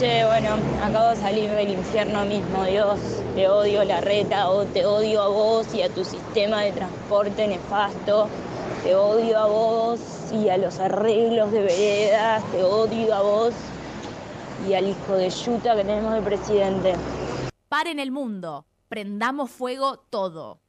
che, bueno, acabo de salir del infierno mismo, Dios, te odio la reta, o te odio a vos y a tu sistema de transporte nefasto, te odio a vos y a los arreglos de veredas, te odio a vos y al hijo de yuta que tenemos de presidente. Paren el mundo, prendamos fuego todo.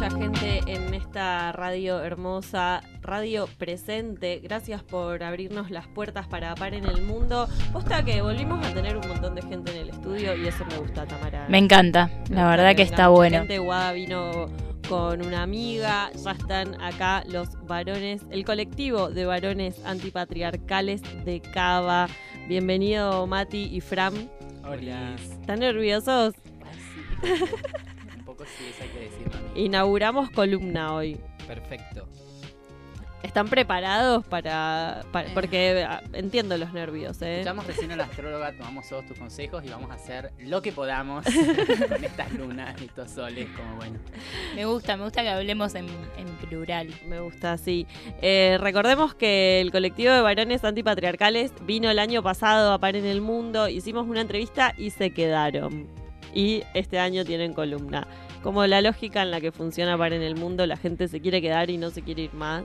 Mucha gente en esta radio hermosa, radio presente. Gracias por abrirnos las puertas para par en el mundo. Posta que volvimos a tener un montón de gente en el estudio y eso me gusta, Tamara. Me encanta, la verdad que está bueno. Gente Guada vino con una amiga, ya están acá los varones, el colectivo de varones antipatriarcales de Cava. Bienvenido Mati y Fram. Hola. ¿Están nerviosos? Ay, sí. Un poco sí, eso hay que decirlo. Inauguramos columna hoy. Perfecto. ¿Están preparados para, para- Eh. porque ah, entiendo los nervios, ¿eh? Escuchamos recién a la astróloga, tomamos todos tus consejos y vamos a hacer lo que podamos con estas lunas, estos soles, como bueno. Me gusta, me gusta que hablemos en, en plural. Me gusta, sí. Eh, recordemos que el colectivo de varones antipatriarcales vino el año pasado a Par en el Mundo, hicimos una entrevista y se quedaron. Y este año tienen columna. Como la lógica en la que funciona Par en el Mundo, la gente se quiere quedar y no se quiere ir más.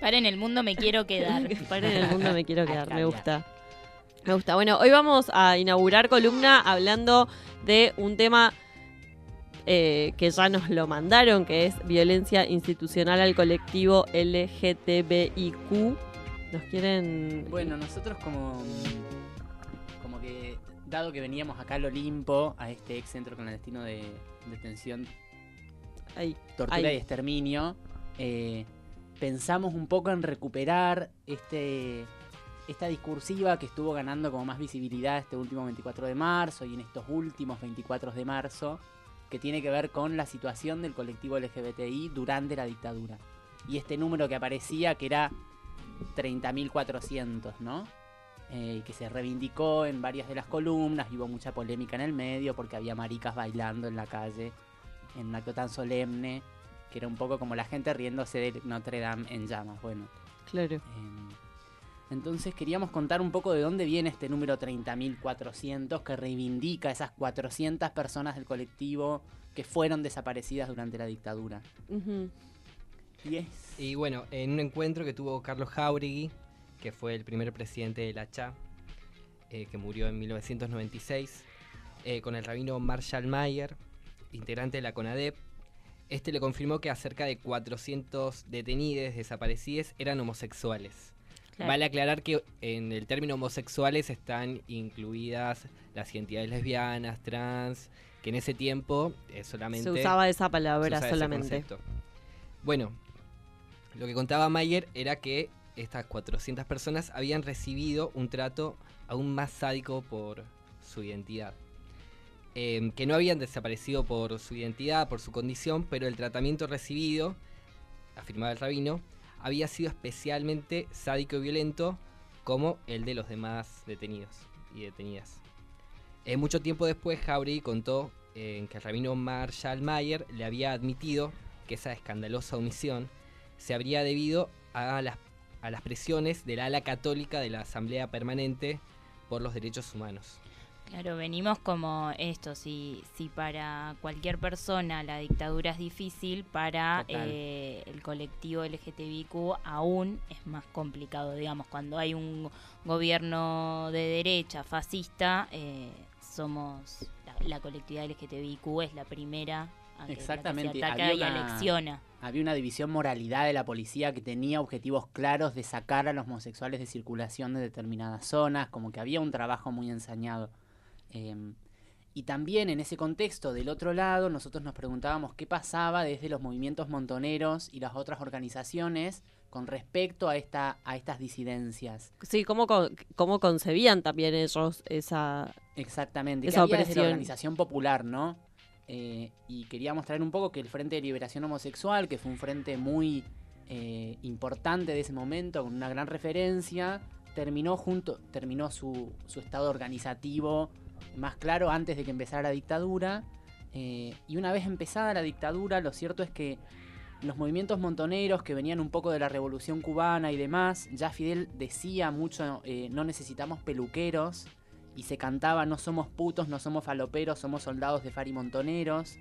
Paren el mundo, me quiero quedar. Par en el Mundo me quiero quedar, me gusta. Me gusta. Bueno, hoy vamos a inaugurar columna hablando de un tema eh, que ya nos lo mandaron, que es violencia institucional al colectivo LGTBIQ. ¿Nos quieren...? Bueno, nosotros como, dado que veníamos acá al Olimpo, a este ex centro clandestino de detención, tortura y exterminio, eh, pensamos un poco en recuperar este esta discursiva que estuvo ganando como más visibilidad este último 24 de marzo y en estos últimos 24 de marzo, que tiene que ver con la situación del colectivo LGBTI durante la dictadura. Y este número que aparecía, que era 30.400, ¿no? Eh, que se reivindicó en varias de las columnas, y hubo mucha polémica en el medio porque había maricas bailando en la calle en un acto tan solemne, que era un poco como la gente riéndose de Notre Dame en llamas. Bueno, Claro. eh, entonces queríamos contar un poco de dónde viene este número 30.400 que reivindica esas 400 personas del colectivo que fueron desaparecidas durante la dictadura. Y es... Y bueno, en un encuentro que tuvo Carlos Jauregui, que fue el primer presidente de la CHA, eh, que murió en 1996, eh, con el rabino Marshall Mayer, integrante de la CONADEP, este le confirmó que cerca de 400 detenidos desaparecidos eran homosexuales. Claro. Vale aclarar que en el término homosexuales están incluidas las identidades lesbianas, trans, que en ese tiempo eh, solamente Se usaba esa palabra usaba solamente. Bueno, lo que contaba Mayer era que estas 400 personas habían recibido un trato aún más sádico por su identidad. Em, que no habían desaparecido por su identidad, por su condición, pero el tratamiento recibido, afirmaba el rabino, había sido especialmente sádico y violento como el de los demás detenidos y detenidas. Eh, mucho tiempo después, Jauregui contó eh, que el rabino Marshall Mayer le había admitido que esa escandalosa omisión se habría debido a las, a las presiones del ala católica de la Asamblea Permanente por los Derechos Humanos. Claro, venimos como esto, si, si para cualquier persona la dictadura es difícil, para eh, el colectivo LGTBIQ aún es más complicado, digamos, cuando hay un gobierno de derecha fascista, eh, somos, la, la colectividad LGTBIQ es la primera a que, Exactamente, la que se ataca había y una- alecciona. Había una división moralidad de la policía que tenía objetivos claros de sacar a los homosexuales de circulación de determinadas zonas, como que había un trabajo muy ensañado. Eh, y también en ese contexto, del otro lado, nosotros nos preguntábamos qué pasaba desde los movimientos montoneros y las otras organizaciones con respecto a, esta, a estas disidencias. Sí, ¿cómo, con- cómo concebían también ellos esa... Exactamente, Esa que había desde la organización popular, ¿no? Eh, y queríamos traer un poco que el Frente de Liberación Homosexual, que fue un frente muy eh, importante de ese momento, con una gran referencia, terminó, junto, terminó su, su estado organizativo más claro antes de que empezara la dictadura. eh, y una vez empezada la dictadura, lo cierto es que los movimientos montoneros que venían un poco de la revolución cubana y demás, ya Fidel decía mucho, no necesitamos peluqueros, y se cantaba, no somos putos, no somos faloperos, somos soldados de Fari Montoneros,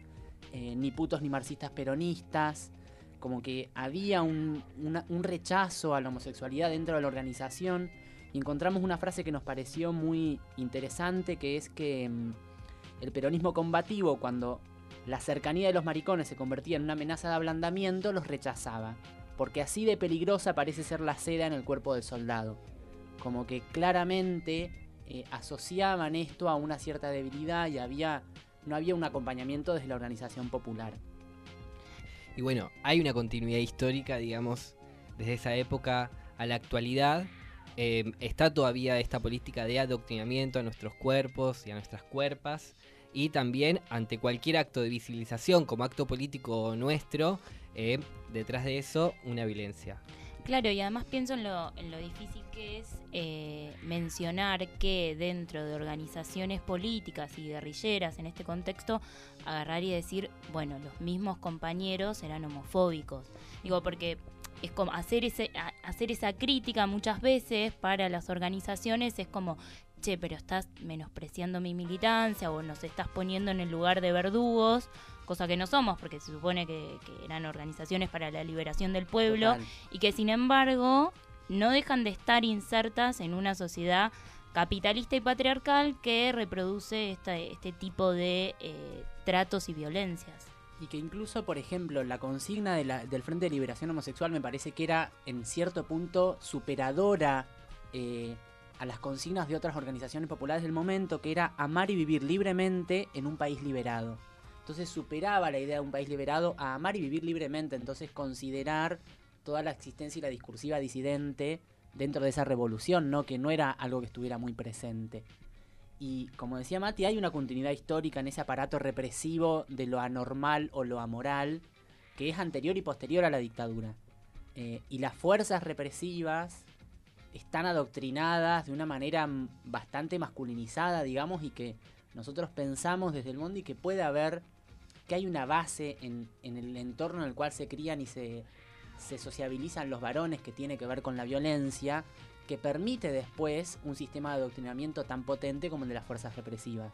eh, ni putos ni marxistas peronistas, como que había un, un rechazo a la homosexualidad dentro de la organización, y encontramos una frase que nos pareció muy interesante, que es que mm, el peronismo combativo, cuando la cercanía de los maricones se convertía en una amenaza de ablandamiento, los rechazaba, porque así de peligrosa parece ser la seda en el cuerpo del soldado. Como que claramente eh, asociaban esto a una cierta debilidad y había, no había un acompañamiento desde la organización popular. Y bueno, hay una continuidad histórica, digamos, desde esa época a la actualidad. Eh, está todavía esta política de adoctrinamiento a nuestros cuerpos y a nuestras cuerpas. Y también ante cualquier acto de visibilización como acto político nuestro, eh, detrás de eso una violencia. Claro, y además pienso en lo, en lo difícil que es eh, mencionar que dentro de organizaciones políticas y guerrilleras en este contexto, agarrar y decir, bueno, los mismos compañeros eran homofóbicos. Digo, porque es como hacer, ese, hacer esa crítica muchas veces para las organizaciones es como, che, pero estás menospreciando mi militancia o nos estás poniendo en el lugar de verdugos, cosa que no somos, porque se supone que, que eran organizaciones para la liberación del pueblo Total. y que sin embargo no dejan de estar insertas en una sociedad capitalista y patriarcal que reproduce esta- este tipo de eh, tratos y violencias. Y que incluso, por ejemplo, la consigna de la- del Frente de Liberación Homosexual me parece que era en cierto punto superadora eh, a las consignas de otras organizaciones populares del momento, que era amar y vivir libremente en un país liberado. Entonces superaba la idea de un país liberado a amar y vivir libremente, entonces considerar toda la existencia y la discursiva disidente dentro de esa revolución, ¿no? Que no era algo que estuviera muy presente. Y como decía Mati, hay una continuidad histórica en ese aparato represivo de lo anormal o lo amoral que es anterior y posterior a la dictadura. Eh, y las fuerzas represivas están adoctrinadas de una manera mm, bastante masculinizada, digamos, y que nosotros pensamos desde el mundo y que puede haber, que hay una base en, en el entorno en el cual se crían y se, se sociabilizan los varones que tiene que ver con la violencia, que permite después un sistema de adoctrinamiento tan potente como el de las fuerzas represivas.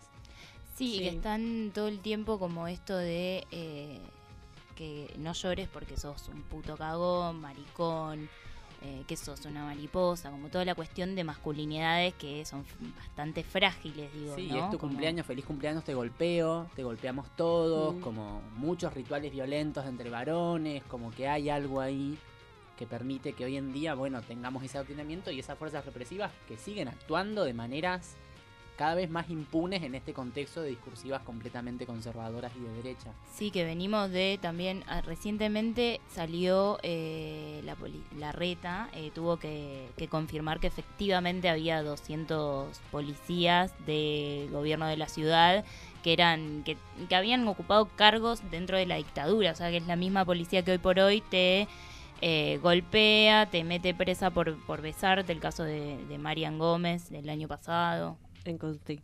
Sí, y que están todo el tiempo como esto de eh, que no llores porque sos un puto cagón, maricón, eh, que sos una mariposa, como toda la cuestión de masculinidades que son bastante frágiles, digo. Sí, ¿no? es tu Como- cumpleaños, feliz cumpleaños, te golpeo, te golpeamos todos, Mm. como muchos rituales violentos entre varones, como que hay algo ahí que permite que hoy en día, bueno, tengamos ese adoctrinamiento y esas fuerzas represivas que siguen actuando de maneras cada vez más impunes en este contexto de discursivas completamente conservadoras y de derecha. Sí, que venimos de también, ah, recientemente salió eh, la, la reta, eh, tuvo que, que confirmar que efectivamente había 200 policías del gobierno de la ciudad que eran que, que habían ocupado cargos dentro de la dictadura, o sea que es la misma policía que hoy por hoy te eh, golpea, te mete presa por, por besarte, el caso de Marian Gómez del año pasado. En Consti.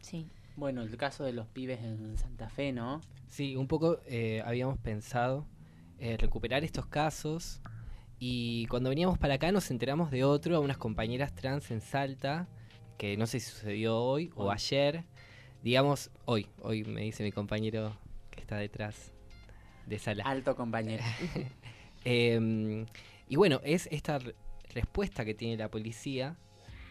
Sí. Bueno, el caso de los pibes en Santa Fe, ¿no? Sí, un poco eh, habíamos pensado eh, recuperar estos casos y cuando veníamos para acá nos enteramos de otro, a unas compañeras trans en Salta, que no sé si sucedió hoy o ayer, digamos hoy, hoy me dice mi compañero que está detrás de sala. Alto compañero. Eh, y bueno, es esta re- respuesta que tiene la policía,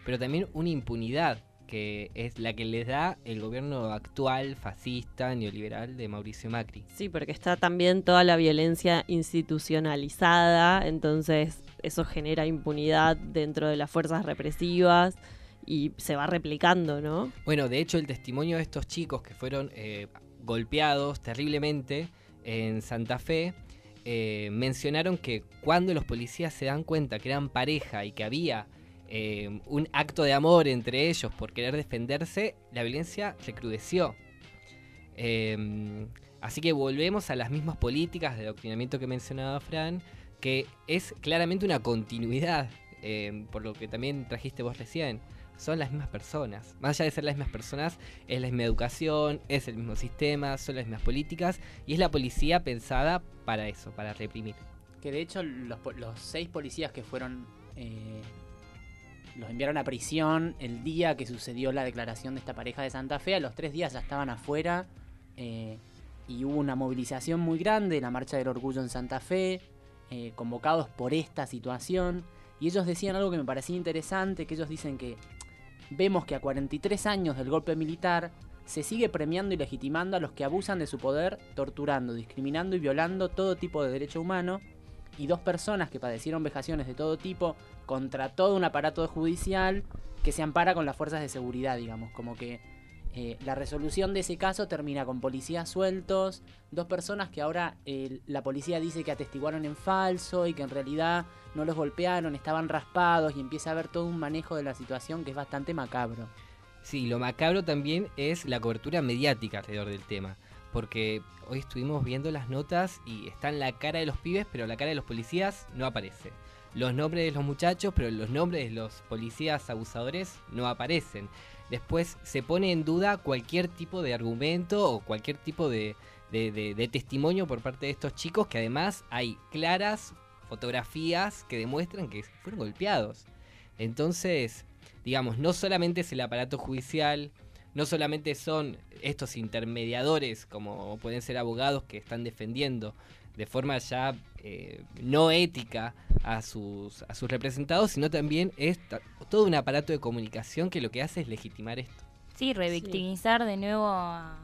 pero también una impunidad que es la que les da el gobierno actual, fascista, neoliberal de Mauricio Macri. Sí, porque está también toda la violencia institucionalizada, entonces eso genera impunidad dentro de las fuerzas represivas y se va replicando, ¿no? Bueno, de hecho el testimonio de estos chicos que fueron eh, golpeados terriblemente en Santa Fe, eh, mencionaron que cuando los policías se dan cuenta que eran pareja y que había eh, un acto de amor entre ellos por querer defenderse, la violencia recrudeció. Eh, así que volvemos a las mismas políticas de adoctrinamiento que mencionaba Fran, que es claramente una continuidad, eh, por lo que también trajiste vos recién. Son las mismas personas. Más allá de ser las mismas personas, es la misma educación, es el mismo sistema, son las mismas políticas y es la policía pensada para eso, para reprimir. Que de hecho los seis policías que fueron... eh, los enviaron a prisión el día que sucedió la declaración de esta pareja de Santa Fe. A los tres días ya estaban afuera eh, y hubo una movilización muy grande, la Marcha del Orgullo en Santa Fe, eh, convocados por esta situación. Y ellos decían algo que me parecía interesante, que ellos dicen que vemos que a 43 años del golpe militar se sigue premiando y legitimando a los que abusan de su poder, torturando, discriminando y violando todo tipo de derecho humano. Y dos personas que padecieron vejaciones de todo tipo contra todo un aparato judicial que se ampara con las fuerzas de seguridad, digamos, como que eh, la resolución de ese caso termina con policías sueltos, dos personas que ahora eh, la policía dice que atestiguaron en falso y que en realidad no los golpearon, estaban raspados y empieza a haber todo un manejo de la situación que es bastante macabro. Sí, lo macabro también es la cobertura mediática alrededor del tema. Porque hoy estuvimos viendo las notas y están la cara de los pibes, pero la cara de los policías no aparece. Los nombres de los muchachos, pero los nombres de los policías abusadores no aparecen. Después se pone en duda cualquier tipo de argumento o cualquier tipo de- de testimonio por parte de estos chicos, que además hay claras fotografías que demuestran que fueron golpeados. Entonces, digamos, no solamente es el aparato judicial, no solamente son estos intermediadores, como pueden ser abogados que están defendiendo de forma ya eh, no ética a sus, a sus representados, sino también es todo un aparato de comunicación que lo que hace es legitimar esto. Sí, revictimizar de nuevo a,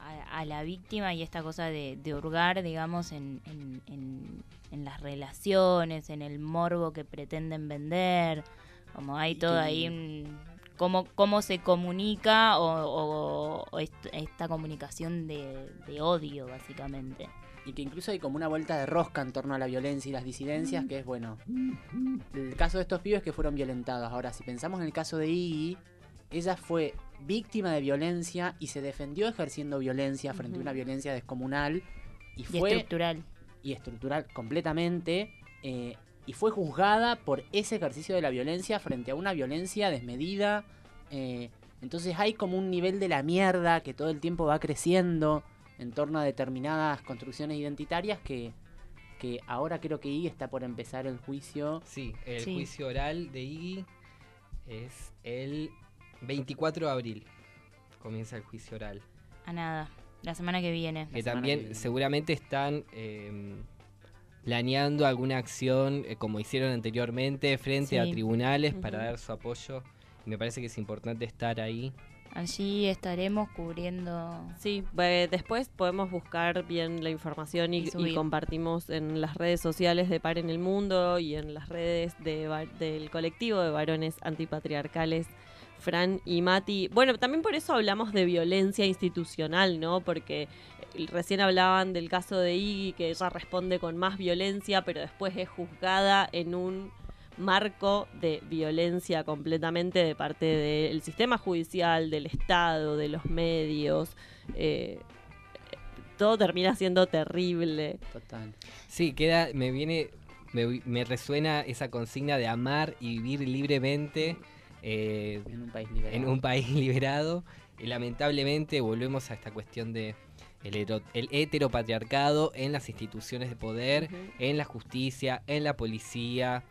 a- a la víctima y esta cosa de, de hurgar, digamos, en, en- en- en las relaciones, en el morbo que pretenden vender. Como hay todo ahí un- cómo, cómo se comunica o, o- o est- esta comunicación de, de odio, básicamente. Y que incluso hay como una vuelta de rosca en torno a la violencia y las disidencias, que es bueno. El caso de estos pibes que fueron violentados. Ahora, si pensamos en el caso de Iggy, ella fue víctima de violencia y se defendió ejerciendo violencia frente a una violencia descomunal. Y Y fue estructural. y estructural completamente. eh, y fue juzgada por ese ejercicio de la violencia frente a una violencia desmedida. eh, entonces hay como un nivel de la mierda que todo el tiempo va creciendo en torno a determinadas construcciones identitarias que, que ahora creo que Iggy está por empezar el juicio. Sí, el Sí. juicio oral de Iggy es el 24 de abril. Comienza el juicio oral. A nada. La semana que viene. que también que viene. seguramente están eh, planeando alguna acción eh, como hicieron anteriormente frente a tribunales para dar su apoyo. Y me parece que es importante estar ahí. Allí estaremos cubriendo. Sí, eh, después podemos buscar bien la información y, Y y subir. compartimos en las redes sociales de Par en el Mundo y en las redes de, del colectivo de varones antipatriarcales, Fran y Mati. Bueno, también por eso hablamos de violencia institucional, ¿no? Porque eh, recién hablaban del caso de Iggy, que ella responde con más violencia, pero después es juzgada en un marco de violencia completamente de parte del sistema judicial, del Estado, de los medios. eh, todo termina siendo terrible. Total. Sí, queda, me viene, me, me resuena esa consigna de amar y vivir libremente eh, En un país liberal. en un país liberado. Y lamentablemente volvemos a esta cuestión de el, el heteropatriarcado en las instituciones de poder, en la justicia, en la policía.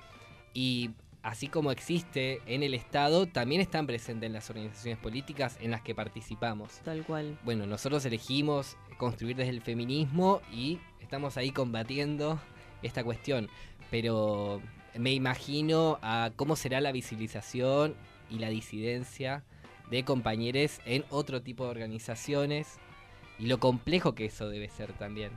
Y así como existe en el Estado, también están presentes en las organizaciones políticas en las que participamos. Tal cual. Bueno, nosotros elegimos construir desde el feminismo y estamos ahí combatiendo esta cuestión. Pero me imagino a cómo será la visibilización y la disidencia de compañeros en otro tipo de organizaciones y lo complejo que eso debe ser también.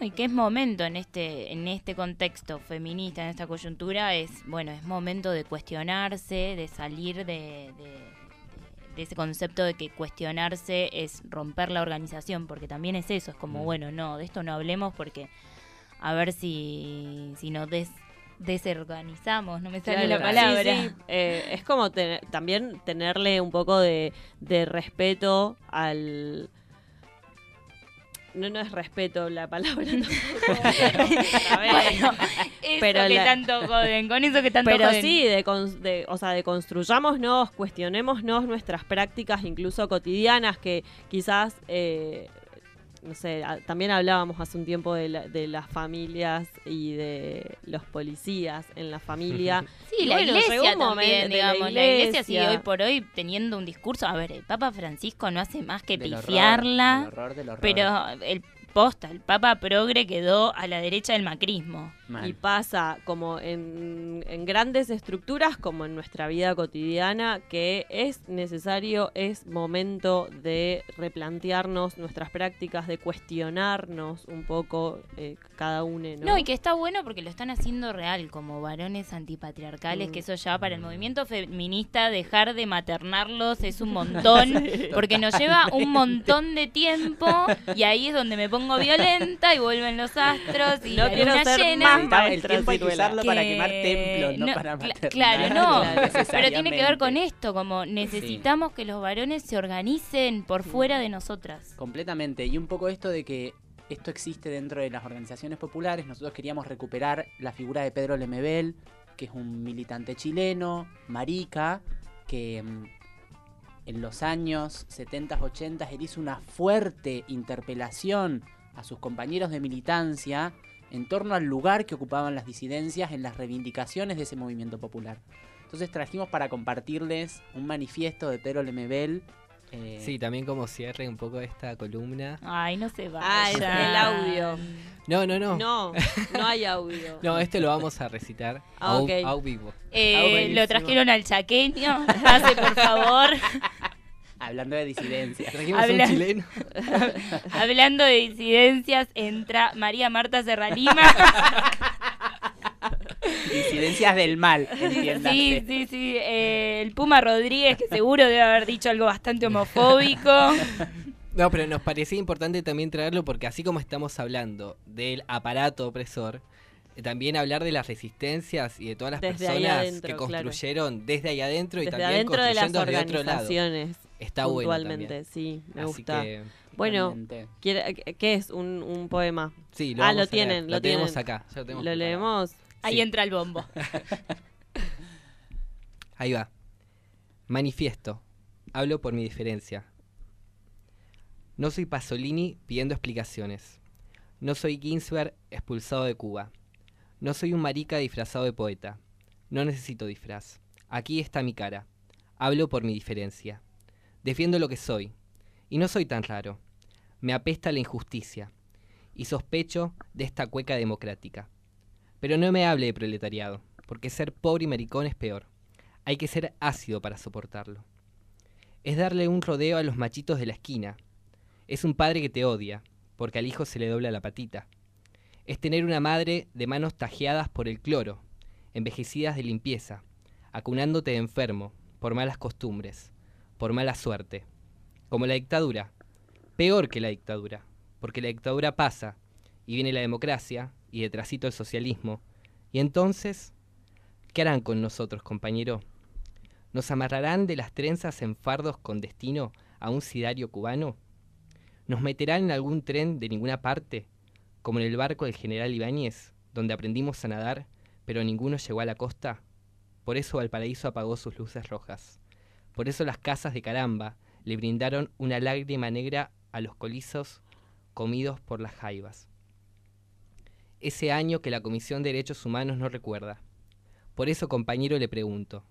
Y que es momento en este, en este contexto feminista, en esta coyuntura, es, bueno, es momento de cuestionarse, de salir de, de- de ese concepto de que cuestionarse es romper la organización, porque también es eso, es como, Mm. bueno, no, de esto no hablemos porque a ver si, si nos des, desorganizamos, no me sale la palabra. sí, sí. Eh, es como también tenerle un poco de, de respeto al no, no es respeto la palabra. tampoco. A ver, Bueno, eso Pero que la- tanto joden, con eso que tanto Pero joden. sí, de, de- o sea, de construyámonos, cuestionémonos nuestras prácticas, incluso cotidianas, que quizás, eh, no sé, a- también hablábamos hace un tiempo de, la- de las familias y de los policías en la familia. Sí, Y la bueno, iglesia llegó un momento también, de la digamos. La iglesia sigue iglesia. hoy por hoy teniendo un discurso. A ver, el Papa Francisco no hace más que Del horror, pifiarla, del horror, del horror. pero el posta, el Papa progre quedó a la derecha del macrismo. Mal. Y pasa como en, en grandes estructuras, como en nuestra vida cotidiana, que es necesario, es momento de replantearnos nuestras prácticas, de cuestionarnos un poco eh, cada uno. ¿no? No, y que está bueno porque lo están haciendo real, como varones antipatriarcales, Mm. que eso ya para el movimiento feminista dejar de maternarlos es un montón, porque nos lleva un montón de tiempo y ahí es donde me pongo violenta y vuelven los astros y No la quiero luna ser llena. más el tiempo hay que usarlo para que- quemar templos, no, no, para maternar. Claro, no, pero tiene que ver con esto, como necesitamos que los varones se organicen por fuera de nosotras. Completamente. Y un poco esto de que esto existe dentro de las organizaciones populares. Nosotros queríamos recuperar la figura de Pedro Lemebel, que es un militante chileno, marica, que mm, en los años 70, 80 él hizo una fuerte interpelación a sus compañeros de militancia en torno al lugar que ocupaban las disidencias en las reivindicaciones de ese movimiento popular. Entonces trajimos para compartirles un manifiesto de Pedro Lemebel. Eh, Sí, también como cierre un poco esta columna. Ay, no se va. Ah, el audio. No, no, no. No, no hay audio. No, este lo vamos a recitar Ah, a, ok. a vivo. Eh, Ah, lo trajeron al chaqueño. Pase, por favor. Hablando de disidencias. Trajimos Habla- un chileno. Hablando de disidencias, entra María Marta Serralima. Disidencias del mal, entiéndase. sí, sí, sí. eh, el Puma Rodríguez, que seguro debe haber dicho algo bastante homofóbico. No, pero nos parecía importante también traerlo porque así como estamos hablando del aparato opresor, eh, también hablar de las resistencias y de todas las Desde personas adentro, que claro. construyeron desde ahí adentro y Desde también adentro de las construyendo de otro lado. organizaciones, Está bueno puntualmente, también. sí, me Así gusta. que, Bueno, Totalmente. ¿quiere- ¿qué es un, un poema? sí, lo Ah, vamos lo a leer. tienen, lo tenemos tienen. acá. ya lo tenemos ¿Lo preparado. leemos? Ahí Sí. entra el bombo. Ahí va. Manifiesto. Hablo por mi diferencia. No soy Pasolini pidiendo explicaciones. No soy Ginsberg expulsado de Cuba. No soy un marica disfrazado de poeta. No necesito disfraz. Aquí está mi cara. Hablo por mi diferencia. Defiendo lo que soy. Y no soy tan raro. Me apesta la injusticia. Y sospecho de esta cueca democrática. Pero no me hable de proletariado, porque ser pobre y maricón es peor. Hay que ser ácido para soportarlo. Es darle un rodeo a los machitos de la esquina. Es un padre que te odia, porque al hijo se le dobla la patita. Es tener una madre de manos tajeadas por el cloro, envejecidas de limpieza, acunándote de enfermo, por malas costumbres, por mala suerte. Como la dictadura. Peor que la dictadura, porque la dictadura pasa, y viene la democracia, y detrásito el socialismo. Y entonces, ¿qué harán con nosotros, compañero? ¿Nos amarrarán de las trenzas en fardos con destino a un sidario cubano? ¿Nos meterán en algún tren de ninguna parte, como en el barco del general Ibáñez, donde aprendimos a nadar, pero ninguno llegó a la costa? Por eso Valparaíso apagó sus luces rojas. Por eso las casas de caramba le brindaron una lágrima negra a los colizos comidos por las jaivas. Ese año que la Comisión de Derechos Humanos no recuerda. Por eso, compañero, le pregunto,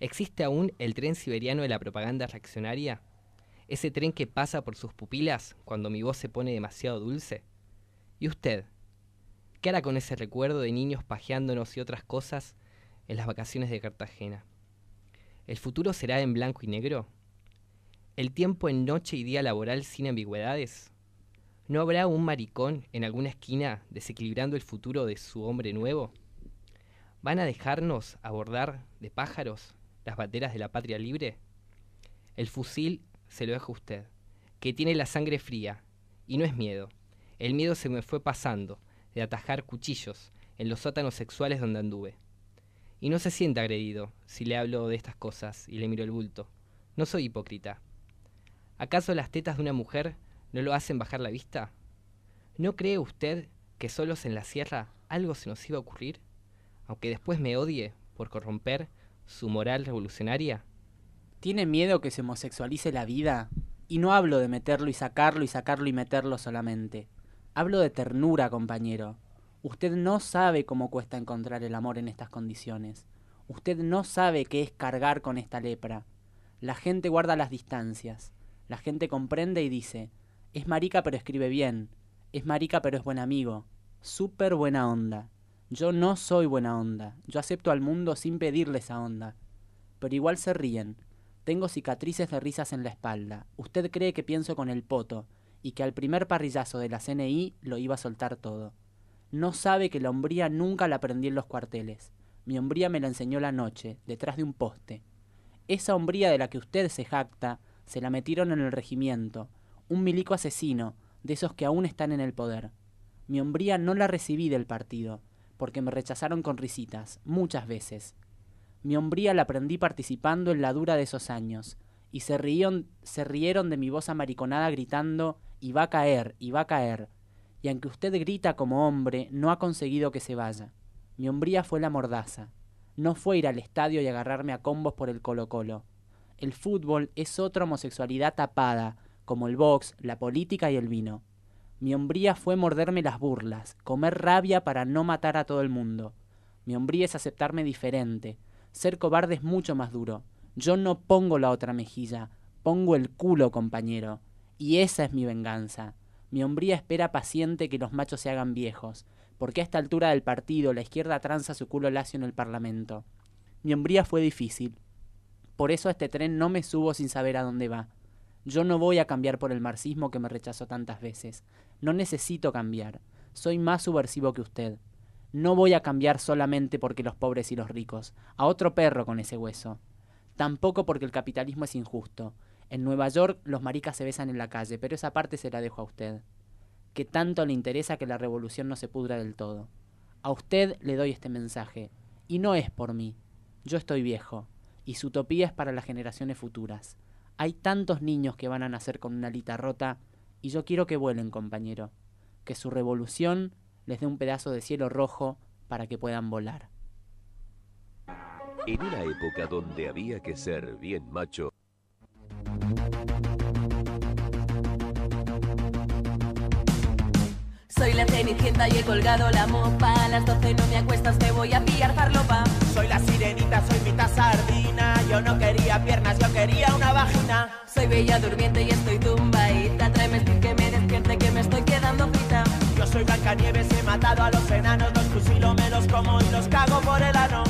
¿existe aún el tren siberiano de la propaganda reaccionaria? ¿Ese tren que pasa por sus pupilas cuando mi voz se pone demasiado dulce? ¿Y usted? ¿Qué hará con ese recuerdo de niños pajeándonos y otras cosas en las vacaciones de Cartagena? ¿El futuro será en blanco y negro? ¿El tiempo en noche y día laboral sin ambigüedades? ¿No habrá un maricón en alguna esquina desequilibrando el futuro de su hombre nuevo? ¿Van a dejarnos abordar de pájaros las banderas de la patria libre? El fusil se lo deja a usted, que tiene la sangre fría, y no es miedo. El miedo se me fue pasando, de atajar cuchillos en los sótanos sexuales donde anduve. Y no se sienta agredido si le hablo de estas cosas y le miro el bulto. No soy hipócrita. ¿Acaso las tetas de una mujer no lo hacen bajar la vista? ¿No cree usted que solos en la sierra algo se nos iba a ocurrir? Aunque después me odie por corromper su moral revolucionaria. ¿Tiene miedo que se homosexualice la vida? Y no hablo de meterlo y sacarlo y sacarlo y meterlo solamente. Hablo de ternura, compañero. Usted no sabe cómo cuesta encontrar el amor en estas condiciones. Usted no sabe qué es cargar con esta lepra. La gente guarda las distancias. La gente comprende y dice, es marica pero escribe bien. Es marica pero es buen amigo. Súper buena onda. Yo no soy buena onda. Yo acepto al mundo sin pedirle esa onda. Pero igual se ríen. Tengo cicatrices de risas en la espalda. Usted cree que pienso con el poto y que al primer parrillazo de la CNI lo iba a soltar todo. No sabe que la hombría nunca la aprendí en los cuarteles. Mi hombría me la enseñó la noche, detrás de un poste. Esa hombría de la que usted se jacta, se la metieron en el regimiento. Un milico asesino, de esos que aún están en el poder. Mi hombría no la recibí del partido, porque me rechazaron con risitas, muchas veces. Mi hombría la aprendí participando en la dura de esos años, y se rieron, se rieron de mi voz amariconada gritando y va a caer, y va a caer. Y aunque usted grita como hombre, no ha conseguido que se vaya. Mi hombría fue la mordaza. No fue ir al estadio y agarrarme a combos por el Colo Colo. El fútbol es otra homosexualidad tapada, como el box, la política y el vino. Mi hombría fue morderme las burlas, comer rabia para no matar a todo el mundo. Mi hombría es aceptarme diferente. Ser cobarde es mucho más duro. Yo no pongo la otra mejilla, pongo el culo, compañero. Y esa es mi venganza. Mi hombría espera paciente que los machos se hagan viejos, porque a esta altura del partido la izquierda tranza su culo lacio en el Parlamento. Mi hombría fue difícil. Por eso a este tren no me subo sin saber a dónde va. Yo no voy a cambiar por el marxismo que me rechazó tantas veces. No necesito cambiar. Soy más subversivo que usted. No voy a cambiar solamente porque los pobres y los ricos. A otro perro con ese hueso. Tampoco porque el capitalismo es injusto. En Nueva York los maricas se besan en la calle, pero esa parte se la dejo a usted. Que tanto le interesa que la revolución no se pudra del todo. A usted le doy este mensaje. Y no es por mí. Yo estoy viejo. Y su utopía es para las generaciones futuras. Hay tantos niños que van a nacer con una alita rota y yo quiero que vuelen, compañero. Que su revolución les dé un pedazo de cielo rojo para que puedan volar. En una época donde había que ser bien macho, Soy la cenicienta y he colgado la mopa. A las 12 no me acuestas, te voy a pillar farlopa. Soy la sirenita, soy mitad sardina. Yo no quería piernas, yo quería una vagina. Soy bella durmiente y estoy tumbaíta. Tráeme que me despierte, que me estoy quedando frita. Yo soy Blancanieves, he matado a los enanos. Los fusilo, me los como y los cago por el ano.